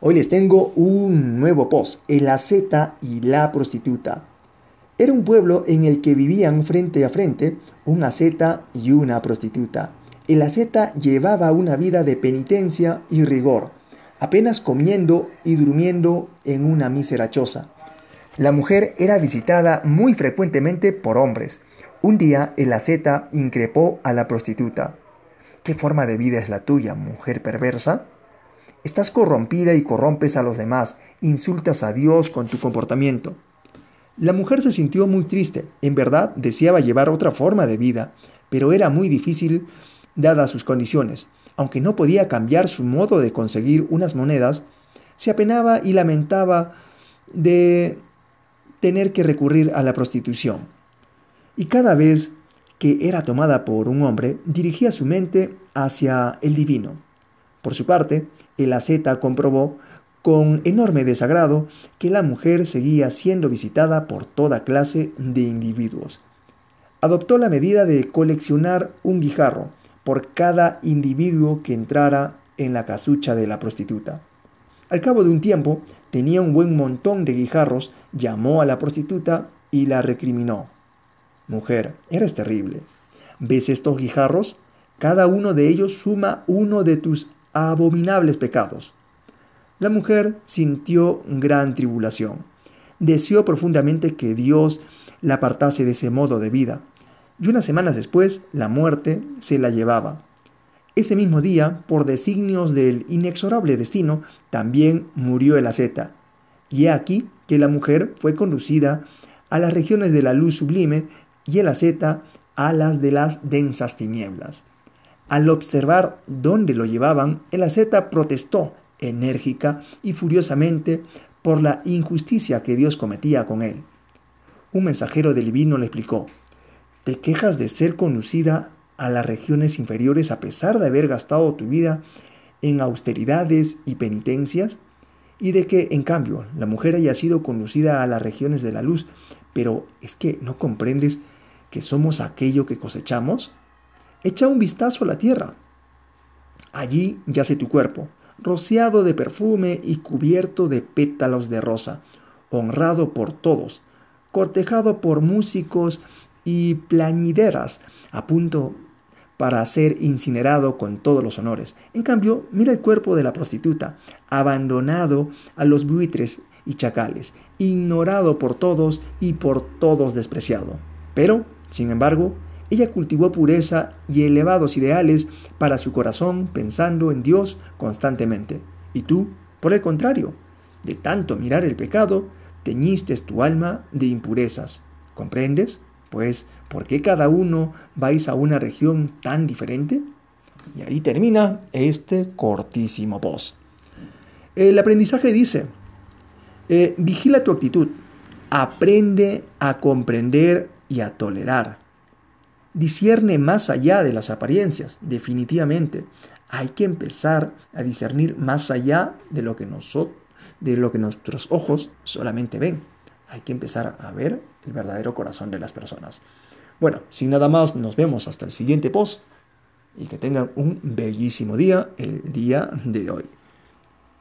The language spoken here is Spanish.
Hoy les tengo un nuevo post, el aceta y la prostituta. Era un pueblo en el que vivían frente a frente un aceta y una prostituta. El aceta llevaba una vida de penitencia y rigor, apenas comiendo y durmiendo en una mísera choza. La mujer era visitada muy frecuentemente por hombres. Un día el aceta increpó a la prostituta. ¿Qué forma de vida es la tuya, mujer perversa? Estás corrompida y corrompes a los demás, insultas a Dios con tu comportamiento. La mujer se sintió muy triste, en verdad deseaba llevar otra forma de vida, pero era muy difícil dadas sus condiciones. Aunque no podía cambiar su modo de conseguir unas monedas, se apenaba y lamentaba de tener que recurrir a la prostitución. Y cada vez que era tomada por un hombre, dirigía su mente hacia el divino. Por su parte, el asceta comprobó con enorme desagrado que la mujer seguía siendo visitada por toda clase de individuos. Adoptó la medida de coleccionar un guijarro por cada individuo que entrara en la casucha de la prostituta. Al cabo de un tiempo, tenía un buen montón de guijarros, llamó a la prostituta y la recriminó. Mujer, eres terrible. ¿Ves estos guijarros? Cada uno de ellos suma uno de tus abominables pecados. La mujer sintió gran tribulación. Deseó profundamente que Dios la apartase de ese modo de vida. Y unas semanas después, la muerte se la llevaba. Ese mismo día, por designios del inexorable destino, también murió el asceta. Y he aquí que la mujer fue conducida a las regiones de la luz sublime y el asceta a las de las densas tinieblas. Al observar dónde lo llevaban, el asceta protestó enérgica y furiosamente por la injusticia que Dios cometía con él. Un mensajero del divino le explicó, ¿te quejas de ser conducida a las regiones inferiores a pesar de haber gastado tu vida en austeridades y penitencias? Y de que, en cambio, la mujer haya sido conducida a las regiones de la luz, pero es que no comprendes que somos aquello que cosechamos? Echa un vistazo a la tierra. Allí yace tu cuerpo, rociado de perfume y cubierto de pétalos de rosa, honrado por todos, cortejado por músicos y plañideras, a punto para ser incinerado con todos los honores. En cambio, mira el cuerpo de la prostituta, abandonado a los buitres y chacales, ignorado por todos y por todos despreciado. Pero, sin embargo, ella cultivó pureza y elevados ideales para su corazón pensando en Dios constantemente. Y tú, por el contrario, de tanto mirar el pecado, teñiste tu alma de impurezas. ¿Comprendes? Pues, ¿por qué cada uno vais a una región tan diferente? Y ahí termina este cortísimo post. El aprendizaje dice, eh, vigila tu actitud, aprende a comprender y a tolerar discierne más allá de las apariencias, definitivamente. Hay que empezar a discernir más allá de lo que, nosotros, de lo que nuestros ojos solamente ven. Hay que empezar a ver el verdadero corazón de las personas. Bueno, sin nada más, nos vemos hasta el siguiente post y que tengan un bellísimo día el día de hoy.